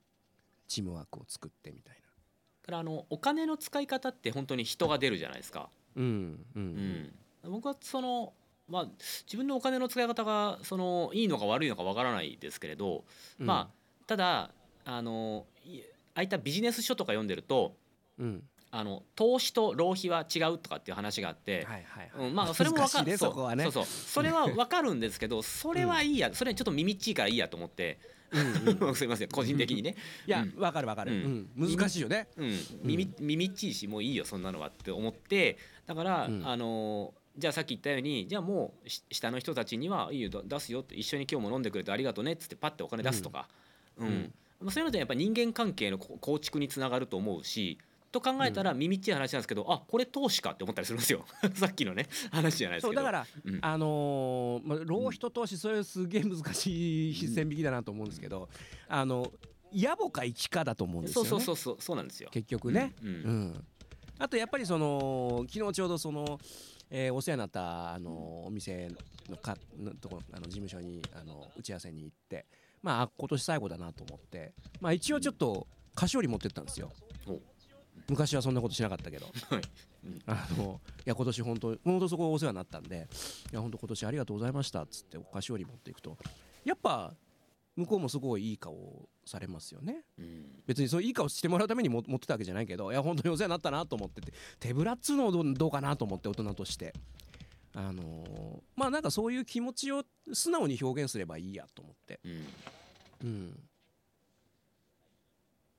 チームワークを作ってみたいだからあのお金の使い方って本当に人が出るじゃないですか。なうんううん。ん、僕はそのまあ自分のお金の使い方がそのいいのか悪いのかわからないですけれど、うん。まあただあのいああいったビジネス書とか読んでるとうん。あの投資と浪費は違うとかっていう話があって、はいはいはい、うん、まあそれもわか難しいねるそこはね。そうそう。それはわかるんですけどそれはいいや、それちょっと耳っちいからいいやと思って、うんうん。すいません個人的にね、いやうんわかるわかる、ううん。ん難しいよね。うん、耳耳っちいしもういいよそんなのはって思ってだから、うん。あのじゃあさっき言ったようにじゃあもうし下の人たちにはいいよだ出すよって一緒に今日も飲んでくれてありがとうねっつってパッてお金出すとか、うん。うん。まあそういうのってやっぱ人間関係のこ構築につながると思うしと考えたら耳っちい話なんですけど、あこれ投資かって思ったりするんですよ。さっきのね話じゃないですけど。そうだから、うん。あのーまあ、浪費と投資それすげえ難しい線引きだなと思うんですけど、あの野暮か生きかだと思うんですよね。そうそうそうそうそうなんですよ。結局ね、うん。うん。うん。あとやっぱりその昨日ちょうどその、えーお世話になったあのお店のかのとこあの事務所にあの打ち合わせに行ってまああ今年最後だなと思ってまあ一応ちょっと菓子折り持ってったんですよ。お。昔はそんなことしなかったけど。はい。あのいや今年本当本当そこお世話になったんでいや本当今年ありがとうございましたっつってお菓子折り持っていくと。やっぱ向こうもすごいいい顔をされますよね。うん。別にそういい顔してもらうためにも持ってたわけじゃないけどいや本当にお世話になったなと思ってて手ぶらっつうのどうどうかなと思って大人として。あのーまあなんかそういう気持ちを素直に表現すればいいやと思って。うん。うん。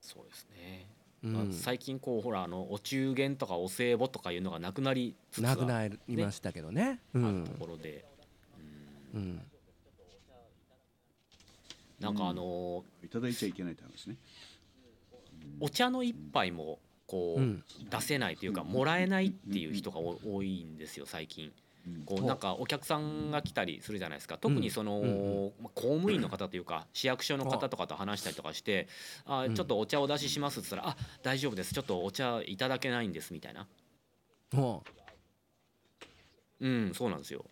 そうですね。まあ、最近こうほらあのお中元とかお歳暮とかいうのがなくなりつつなくなりましたけどね。うあるところで、うん、なんかあのいただいちゃいけないって話ね。お茶の一杯もこう出せないというかもらえないっていう人が多いんですよ最近。こうなんかお客さんが来たりするじゃないですか。特にその公務員の方というか市役所の方とかと話したりとかして「あ。ちょっとお茶お出しします」っつったら「あ大丈夫です。ちょっとお茶いただけないんです」みたいな。うんそうなんですよ。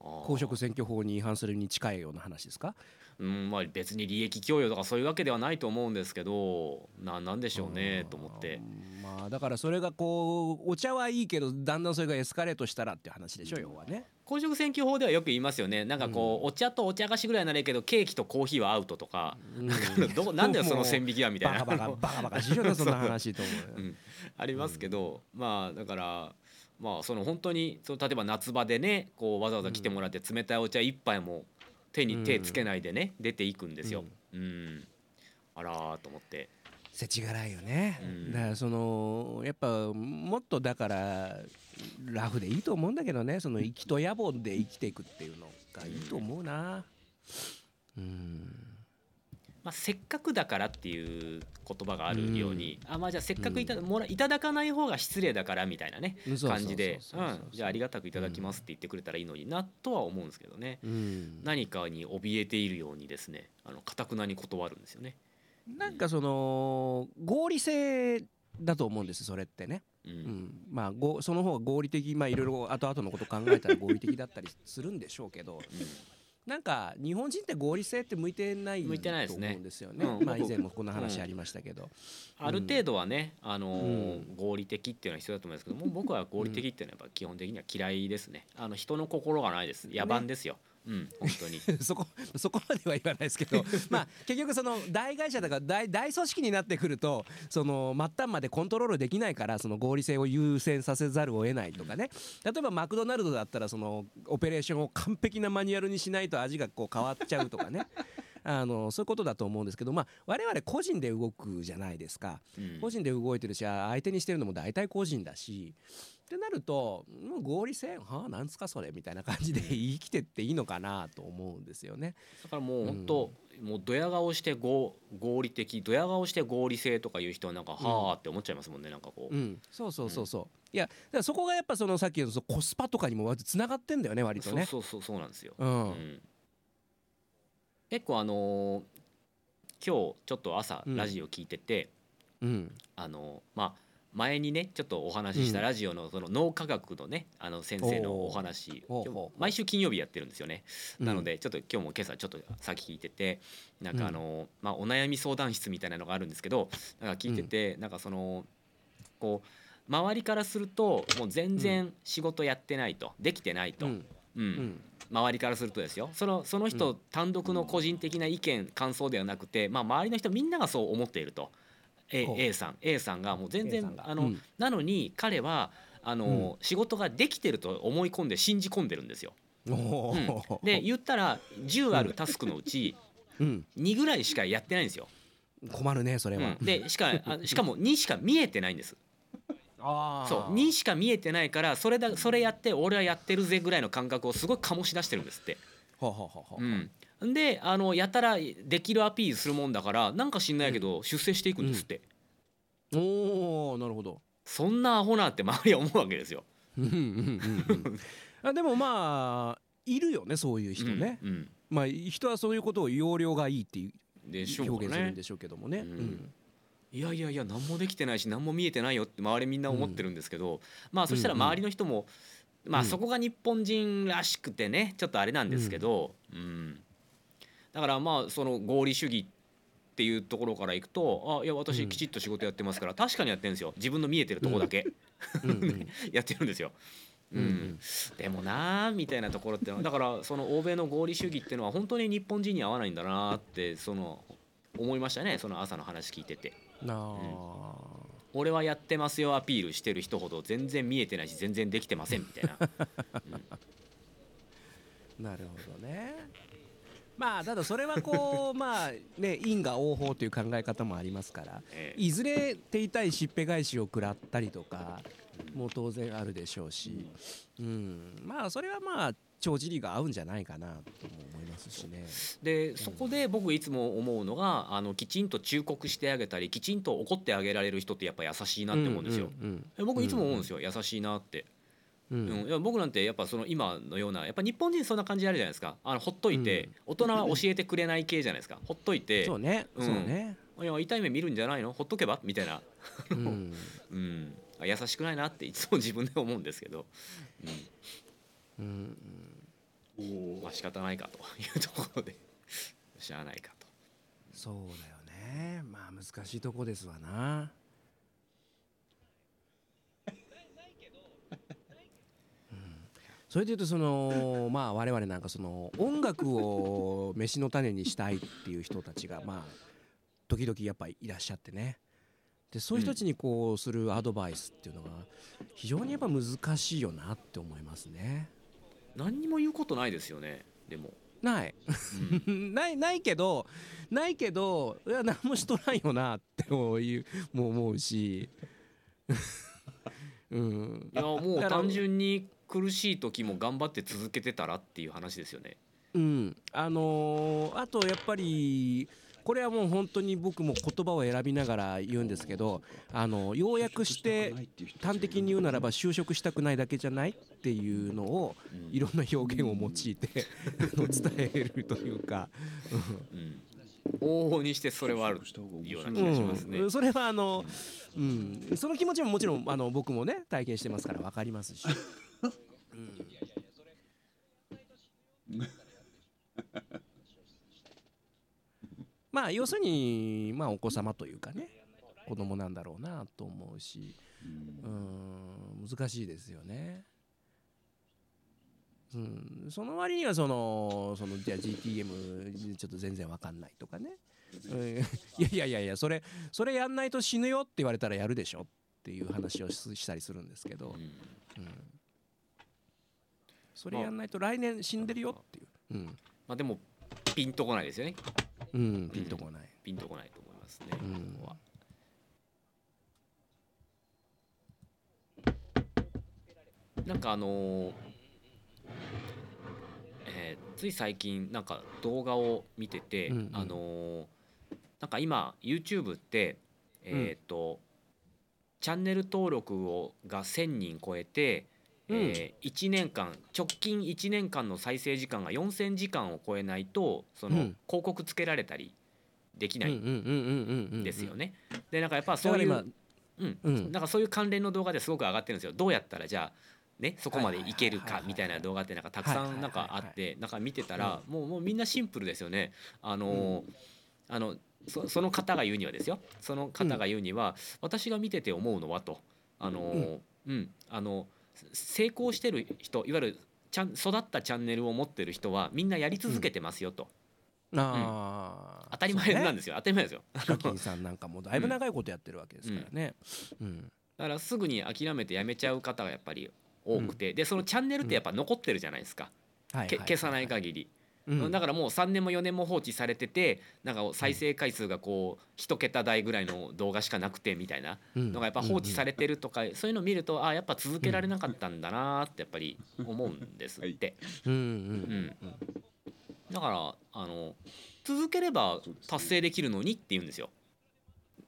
公職選挙法に違反するに近いような話ですか？うんまあ、別に利益供与とかそういうわけではないと思うんですけどななんでしょうねと思って。まあだからそれがこうお茶はいいけどだんだんそれがエスカレートしたらっていう話でしょ要はね。公職選挙法ではよく言いますよね。なんかこう、お茶とお茶菓子ぐらいならいいけどケーキとコーヒーはアウトとか、なん。かどなんでその線引きはみたいな。バカバカバカバカしろよそんな話と思う、うん、ありますけど、まあだからまあその本当にその例えば夏場でねこうわざわざ来てもらって冷たいお茶一杯も手に手つけないでね、出ていくんですよ。うん、あらと思って。世知辛いよね、うん、だからそのやっぱもっとだからラフでいいと思うんだけどね。その生きと野望で生きていくっていうのがいいと思うな。うんまあ、せっかくだからっていう言葉があるように、うん、あまあじゃあせっかくいた,、もらいただかない方が失礼だからみたいなね感じでじゃあありがたくいただきますって言ってくれたらいいのになとは思うんですけどね、うん、何かに怯えているようにですねあの堅くなに断るんですよね。なんかその合理性だと思うんですそれってね。うん、うん、まあごその方が合理的まあいろいろ後々のこと考えたら合理的だったりするんでしょうけど、なんか日本人って合理性って向いてないと思うんですよね。ねうん、まあ以前もこんな話ありましたけど、うん、ある程度はね、あのー、合理的っていうのは必要だと思いますけども、僕は合理的っていうのはやっぱ基本的には嫌いですね。あの人の心がないです。野蛮ですよ。ねうん、本当に。そこそこまでは言わないですけど まあ結局その大会社だから大大組織になってくるとその末端までコントロールできないからその合理性を優先させざるを得ないとかね。例えばマクドナルドだったらそのオペレーションを完璧なマニュアルにしないと味がこう変わっちゃうとかね。あのそういうことだと思うんですけど、まあ、我々個人で動くじゃないですか、うん、個人で動いてるし相手にしてるのも大体個人だしってなるともう合理性はあなんすかそれみたいな感じで生きてっていいのかなと思うんですよね。だからもう本当、うん、もうドヤ顔して合合理的ドヤ顔して合理性とかいう人はなんか、はあって思っちゃいますもんねなんかこう、うん、そうそうそうそう、うん、いやだからそこがやっぱそのさっきのコスパとかにもつながってんだよね割とね。そうそうそうそうなんですよ、うん、うん、結構あのー、今日ちょっと朝ラジオ聞いてて、うん、あのー、まあ前にねちょっとお話ししたラジオのその脳科学のねあの先生のお話毎週金曜日やってるんですよね。なのでちょっと今日も今朝ちょっと先聞いててなんかあのまあお悩み相談室みたいなのがあるんですけどなんか聞いててなんかそのこう周りからするともう全然仕事やってないとできてないと。うん。周りからするとですよ。そのその人単独の個人的な意見感想ではなくてまあ周りの人みんながそう思っていると。A, A さん。A さんがもう全然あの、うん、なのに彼はあの、うん、仕事ができてると思い込んで信じ込んでるんですよ。うん、で言ったら10あるタスクのうち2ぐらいしかやってないんですよ。困るねそれは。でしかしかも2しか見えてないんです。そう。2しか見えてないからそれだそれやって俺はやってるぜぐらいの感覚をすごい醸し出してるんですって。ははははうん、であのやたらできるアピールするもんだからなんか知んないけど出世していくんですって、うん、おおなるほど。そんなアホなって周りは思うわけですよ。あでもまあいるよねそういう人ね、うんうん、まあ人はそういうことを容量がいいっていう表現するんでしょうけどもね、うん。いやいやいや何もできてないし何も見えてないよって周りみんな思ってるんですけど、まあそしたら周りの人も、まあそこが日本人らしくてねちょっとあれなんですけど、うんだからまあその合理主義っていうところからいくとあいや私きちっと仕事やってますから、確かにやってるんですよ。自分の見えてるとこだけ、やってるんですよ。うん、でもなーみたいなところってだからその欧米の合理主義っていうのは本当に日本人に合わないんだなってその思いましたねその朝の話聞いてて。うん、俺はやってますよアピールしてる人ほど全然見えてないし全然できてませんみたいな。うん、なるほどね。まあただそれはこう まあね因果応報という考え方もありますからえいずれ手痛いしっぺ返しを食らったりとかもう当然あるでしょうし、うん、まあそれはまあ帳尻が合うんじゃないかなとも思いますしね。でそこで僕いつも思うのがあのきちんと忠告してあげたりきちんと怒ってあげられる人ってやっぱ優しいなって思うんですよ。うんえ僕いつも思うんですよ優しいなって。うん。いや僕なんてやっぱその今のようなやっぱ日本人そんな感じあるじゃないですか。あのほっといて、大人は教えてくれない系じゃないですか。ほっといて。そうね、うん。そうね、いや痛い目見るんじゃないの？ほっとけば？みたいな、うん。うん、あ優しくないなっていつも自分で思うんですけど、うん。うん、まあ仕方ないかと。いうところで。しゃあないかと。そうだよね。まあ難しいとこですわな。うんそれでいうとその まあ我々なんかその音楽を飯の種にしたいっていう人たちがまあ時々やっぱりいらっしゃってね。でそういう人たちにこうするアドバイスっていうのが非常にやっぱ難しいよなって思いますね。何にも言うことないですよねでも、ない。うん。ないないけどないけどいや何もしとらんよなってもうもう思うし。うん。いやもう単純に苦しい時も頑張って続けてたらっていう話ですよね。うん。あのーあとやっぱりこれはもう本当に僕も言葉を選びながら言うんですけどあの要約して端的に言うならば就職したくないだけじゃないっていうのをいろんな表現を用いて伝えるというか、うん、往々にしてそれはあるような気がしますね。うん、それはあの、うん、その気持ちももちろんあの僕もね体験してますから分かりますし、うん。まあ要するにまあお子様というかね子供なんだろうなと思うし、うん、難しいですよね。うん、その割にはそのそのじゃあ GTM ちょっと全然わかんないとかね、うん、いやいやいやいやそれそれやんないと死ぬよって言われたらやるでしょっていう話をしたりするんですけど、うん、それやんないと来年死んでるよっていう、うん。まあでもピンとこないですよね。うん、ピンとこない。ピンとこないと思いますね。うん。ここは。なんかあのーえーつい最近なんか動画を見てて、うんうん。あのーなんか今 YouTube ってえっ、と、チャンネル登録をが1,000人超えて、えー1年間直近1年間の再生時間が4,000時間を超えないとその、うん。広告つけられたりできないうんうんうんうんうんうんですよね。でなんかやっぱだそういう、うん。うん。なんかそういう関連の動画ですごく上がってるんですよ。どうやったらじゃあねそこまでいけるかみたいな動画ってなんかたくさんなんかあってなんか見てたらもうもうみんなシンプルですよね。あのーあのそその方が言うにはですよ。その方が言うには、私が見てて思うのはと。あのーうん、あの成功してる人いわゆるちゃん育ったチャンネルを持ってる人はみんなやり続けてますよと、あー。当たり前なんですよ、当たり前ですよ。ヒカさんなんかもだいぶ長いことやってるわけですからね。うん。だからすぐに諦めてやめちゃう方がやっぱり多くて、でそのチャンネルってやっぱ残ってるじゃないですか、消さない限り、うん。だからもう3年も4年も放置されててなんか再生回数がこう一桁台ぐらいの動画しかなくてみたいなのがやっぱ放置されてるとか、そういうのを見るとあやっぱ続けられなかったんだなってやっぱり思うんですって。うん。だからあの続ければ達成できるのにって言うんですよ。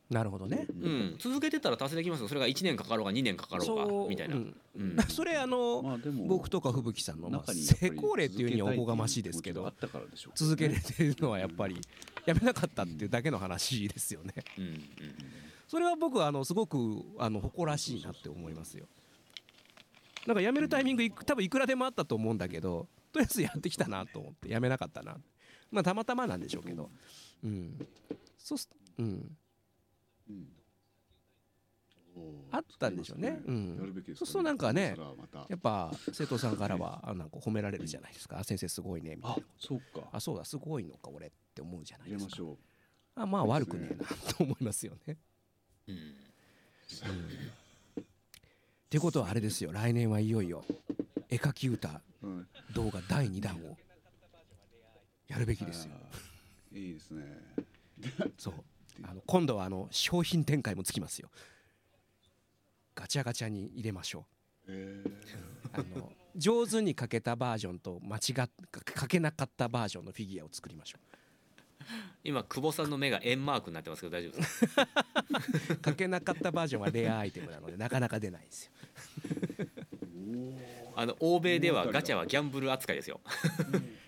なるほどね。うん、続けてたら達成できますよ。それが1年かかろうが2年かかろうがみたいな。うん。うん。それあのまあでも僕とか吹雪さんのま成り功例っていうにはおこがましいですけど続けれてるのはやっぱりやめなかったっていうだけの話ですよね。うん。うん。それは僕はあのすごくあの誇らしいなって思いますよ。なんか辞めるタイミングいく多分いくらでもあったと思うんだけどとりあえずやってきたなと思って辞めなかったなまあたまたまなんでしょうけど。うん。そうすうんうんあったんでしょうね。うん。そうするとなんかねやっぱ瀬戸さんからは あなんか褒められるじゃないですか。あ先生すごいねみたいあなそうか。あそうだすごいのか俺って思うじゃないですか。あまあ悪くねえなと思いますよね。うん。ってことはあれですよ。来年はいよいよ絵描き歌うん動画第2弾をやるべきですよ。いいですね。そうあの今度はあの商品展開もつきますよ。ガチャガチャに入れましょう。あの上手にかけたバージョンと間違っかけなかったバージョンのフィギュアを作りましょう。今久保さんの目が円マークになってますけど大丈夫ですか？かけなかったバージョンはレアアイテムなのでなかなか出ないんですよ。あの欧米ではガチャはギャンブル扱いですよ。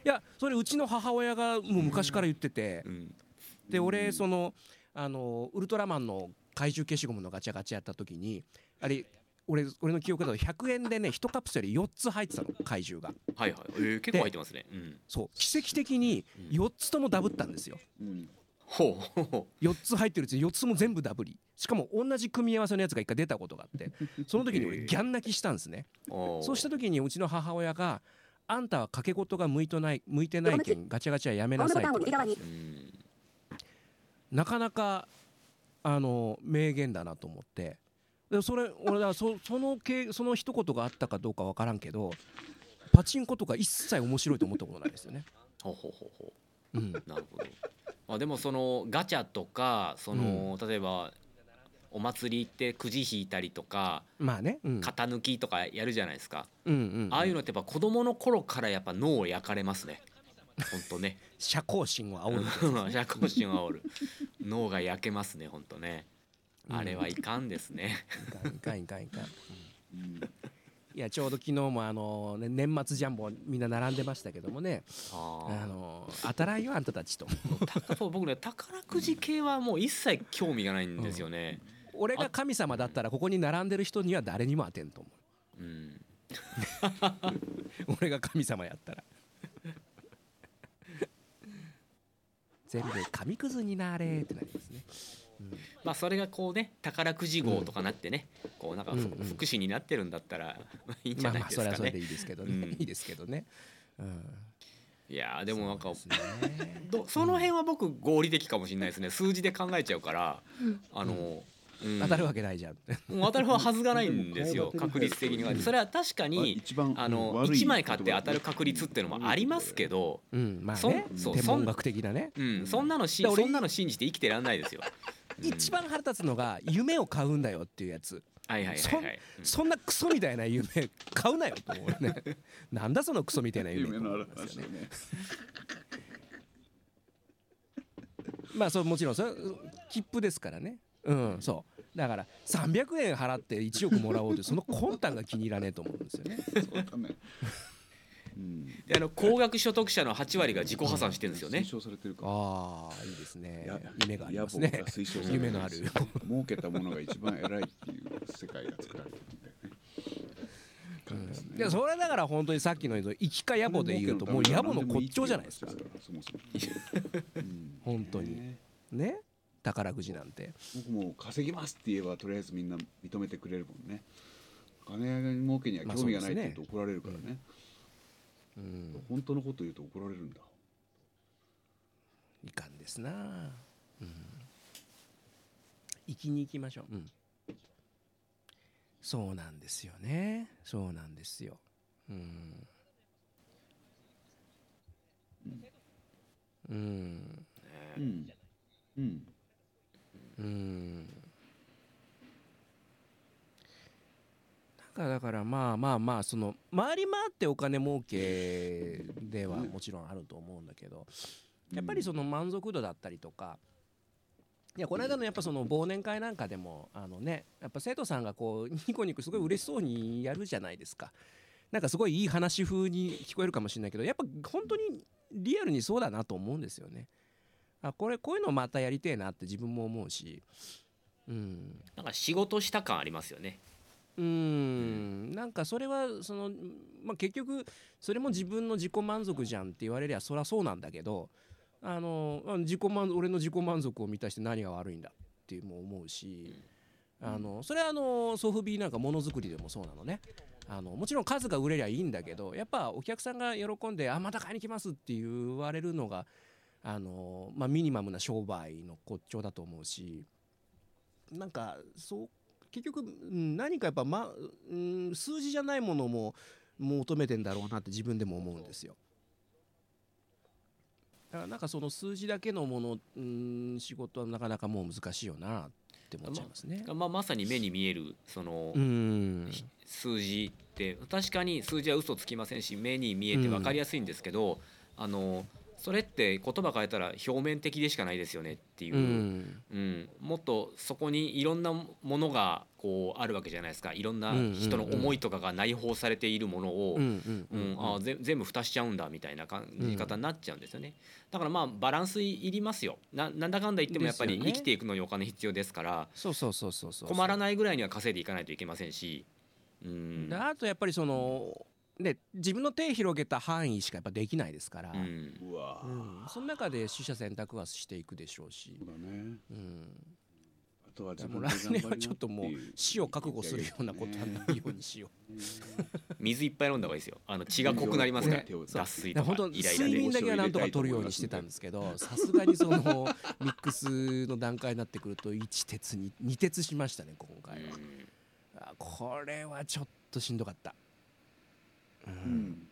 いやそれうちの母親がもう昔から言ってて、うん、で俺そのあのウルトラマンの怪獣消しゴムのガチャガチャやった時にあれ俺俺の記憶だと100円でね1カプセル4つ入ってたの怪獣が。はいはい、えー、結構入ってますね、うん、そう。奇跡的に4つともダブったんですよ、うん、ほう4つ入ってるうち4つも全部ダブり。しかも同じ組み合わせのやつが1回出たことがあってその時に俺ギャン泣きしたんですね、えー、そうした時にうちの母親が「あんたは掛け事が向いてない向いてないけんガチャガチャやめなさい」ってなかなかあの名言だなと思って。でそれ俺はそそのけその一言があったかどうか分からんけどパチンコとか一切面白いと思ったことないですよね。ほうほうほうほう。うん、なるほど。まあでもそのガチャとかその、うん、例えばお祭り行ってくじ引いたりとか、まあね、うん、型抜きとかやるじゃないですか、うんうんうん、ああいうのってやっぱ子供の頃からやっぱ脳を焼かれますね本当ね社交心を煽る 社交心を煽る。脳が焼けますね本当ね。あれはいかんですね。いかんいかんいかんいかん。いやちょうど昨日もあの、ね、年末ジャンボみんな並んでましたけどもね。あ。の当たらんよあんたたちと。僕ね宝くじ系はもう一切興味がないんですよね、うん、俺が神様だったらここに並んでる人には誰にも当てんと思う、うん、俺が神様やったら全部紙くずになれってなりますね。まあそれがこうね宝くじ号とかなってね、こうなんか福祉になってるんだったらいいんじゃないですかね。まあそれはそれでいいですけどね、いいですけどね。うん。いやでもなんかそ,、ね、その辺は僕合理的かもしれないですね。数字で考えちゃうからあの、うん、当たるわけないじゃん。当たるはずがないんですよ確率的には。それは確かにあの1枚買って当たる確率っていうのもありますけど、うん。まあね、そ天文学的なね、うん、そんなのしそんなの信じて生きてらんないですよ。一番腹立つのが夢を買うんだよっていうやつ。はいはいはい、はい、そんなクソみたいな夢買うなよと思うね。なんだそのクソみたいな夢。夢のある話ね。まあそうもちろんそれ切符ですからねうんそうだから300円払って1億もらおうとその魂胆が気に入らねえと思うんですよねそうだねであの高額所得者の8割が自己破産してるんですよね。ああいいですね。夢がありますね。夢のある。儲けたものが一番偉いっていう世界が作られてるんだよね。うん、でそれだから本当にさっきの言うと生きか野暮で言うともう野暮の骨頂じゃないですか。本当にね宝くじなんて。僕も稼ぎますって言えばとりあえずみんな認めてくれるもんね。金儲けには興味がないって言うと怒られるからね。うん、本当のこと言うと怒られるんだ。いかんですな。うん。生きに行きましょう、うん、そうなんですよね。そうなんですよ。うん。うん。うん。うんうん。だからまあまあまあその回り回ってお金儲けではもちろんあると思うんだけどやっぱりその満足度だったりとかいやこの間のやっぱその忘年会なんかでもあのねやっぱ生徒さんがこうニコニコすごい嬉しそうにやるじゃないですか。なんかすごいいい話風に聞こえるかもしれないけどやっぱ本当にリアルにそうだなと思うんですよねあこれこういうのまたやりてえなって自分も思うし。うん。なんか仕事した感ありますよね。うん。なんかそれはその、まあ、結局それも自分の自己満足じゃんって言われりゃそりゃそうなんだけどあの自己満俺の自己満足を満たして何が悪いんだっていうも思うし、あのそれはあのソフビなんかものづくりでもそうなのね。あのもちろん数が売れりゃいいんだけどやっぱお客さんが喜んで「あまた買いに来ます」って言われるのがあの、まあ、ミニマムな商売の骨頂だと思うしなんかそう結局何かやっぱ、ま、うん数字じゃないものも求めてんだろうなって自分でも思うんですよ。だからなんかその数字だけのものうん仕事はなかなかもう難しいよなって思っちゃいますね。まあ、まさに目に見えるそのうん数字って確かに数字は嘘つきませんし目に見えて分かりやすいんですけど、あのそれって言葉変えたら表面的でしかないですよねっていう、ううん。んもっとそこにいろんなものがこうあるわけじゃないですか。いろんな人の思いとかが内包されているものを、うんうん全部蓋しちゃうんだみたいな感じ方になっちゃうんですよね、だからまあバランスいりますよ。ななんだかんだ言ってもやっぱり生きていくのにお金必要ですから。そうそうそうそうそう。困らないぐらいには稼いでいかないといけませんし、うん。であとやっぱりそのね自分の手広げた範囲しかやっぱできないですから、うん。うわ。うん。その中で取捨選択はしていくでしょうし。そう、だね。うん、あとは自もう分で来年はちょっともう死を覚悟するようなことはないようにしよ水いっぱい飲んだ方がいいですよ。あの血が濃くなりますから、ね。脱水う。本当とかイライラで。睡眠だけはなんとか取るようにしてたんですけどさすがにそのミックスの段階になってくると1鉄に2鉄しましたね今回は、うん。あこれはちょっとしんどかった、ううん。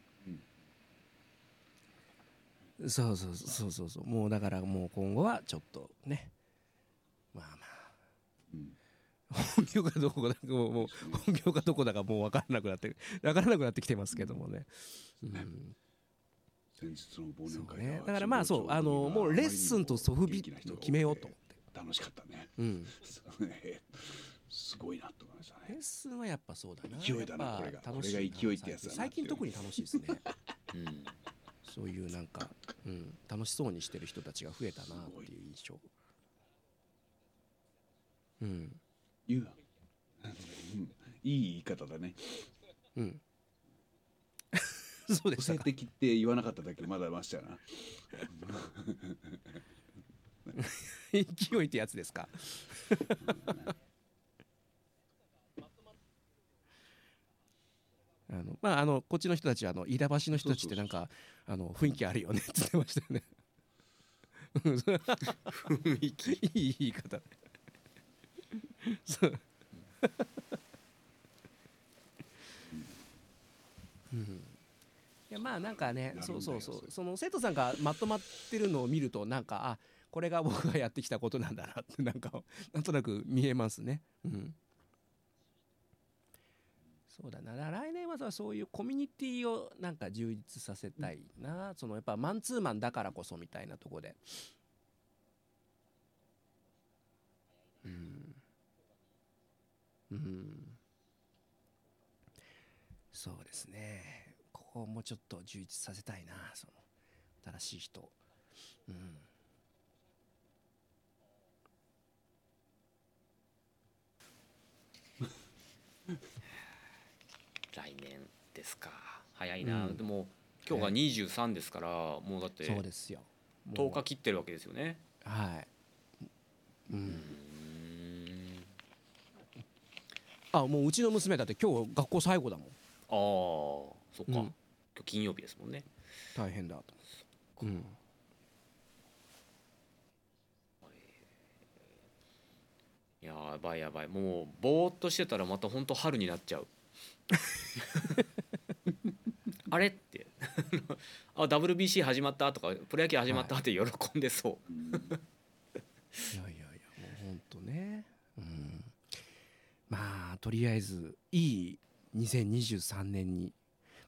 ん。そうそうそうそうそう。もうだからもう今後はちょっとね。まあまあ。うん本業かどこだかもうもう本業かどこだかもう分からなくなって分からなくなってきてますけどもね、うん、先日の忘年会ね。だからまあそうあのもうレッスンとソフビ決めようと思って、楽しかったね。うん、そうねすごいなと思いましたレッねスンはやっぱそうだな。勢いだなこれが。楽しいなこれが勢いってやつだな最近。特に楽しいですね。うん。そういうなんか、うん、楽しそうにしてる人たちが増えたなっていう印象。うん。言うなうん。いい言い方だね。うん。そうで個したか。性的って言わなかっただけまだましだな。勢いってやつですかあのまああのこっちの人たちはあの飯田橋の人たちってなんかあの雰囲気あるよねって言ってましたよね。雰囲気いい言い方。そううん。いやまあなんかねそうそうそそうれ。その生徒さんがまとまってるのを見るとなんかあこれが僕がやってきたことなんだなってなんかなんとなく見えますね。うんそうだな。来年はさそういうコミュニティをなんか充実させたいな、そのやっぱマンツーマンだからこそみたいなとこで。うん。うん。そうですね。ここもうちょっと充実させたいなその新しい人。うん来年ですか？早いな、うん。でも今日が23ですから、もうだってそうですよ。もう。10日切ってるわけですよね。はい、う、うんん。あもううちの娘だって今日学校最後だもん。ああそっか、うん。今日金曜日ですもんね。大変だと。思って、うん、やばいやばい。もうぼーっとしてたらまた本当春になっちゃう あれって。あ WBC 始まったとかプロ野球始まったって喜んでそう、うん。いやいやいやもう本当ね、うん、まあとりあえずいい2023年に。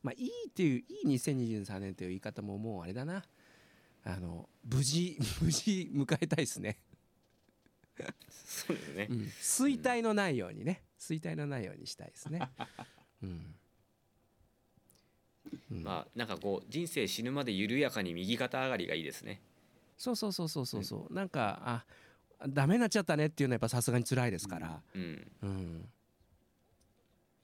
まあいいっていういい2023年という言い方ももうあれだな。あの無事 無事迎えたいですね、そうですね、うん、衰退のないようにね。衰退のないようにしたいですね、うんうん。まあなんかこう人生死ぬまで緩やかに右肩上がりがいいですね。そうそうそうそうそうそう。なんかあダメになっちゃったねっていうのはやっぱさすがに辛いですから、うん。うん、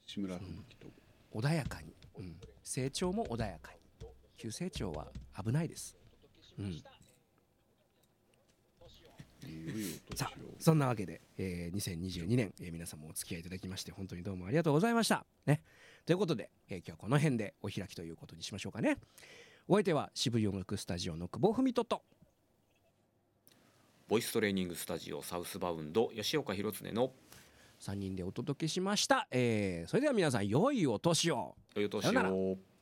志村吹雪と穏やかに、うん、成長も穏やかに。急成長は危ないです、うん、さあをそんなわけで、えー2022年、えー皆さんもお付き合いいただきまして本当にどうもありがとうございました。ね、ということで、えー今日はこの辺でお開きということにしましょうかね。お相手は渋い音楽スタジオの久保文人とボイストレーニングスタジオサウスバウンド吉岡弘恒の3人でお届けしました。えーそれでは皆さん良いお年を。良いお年を。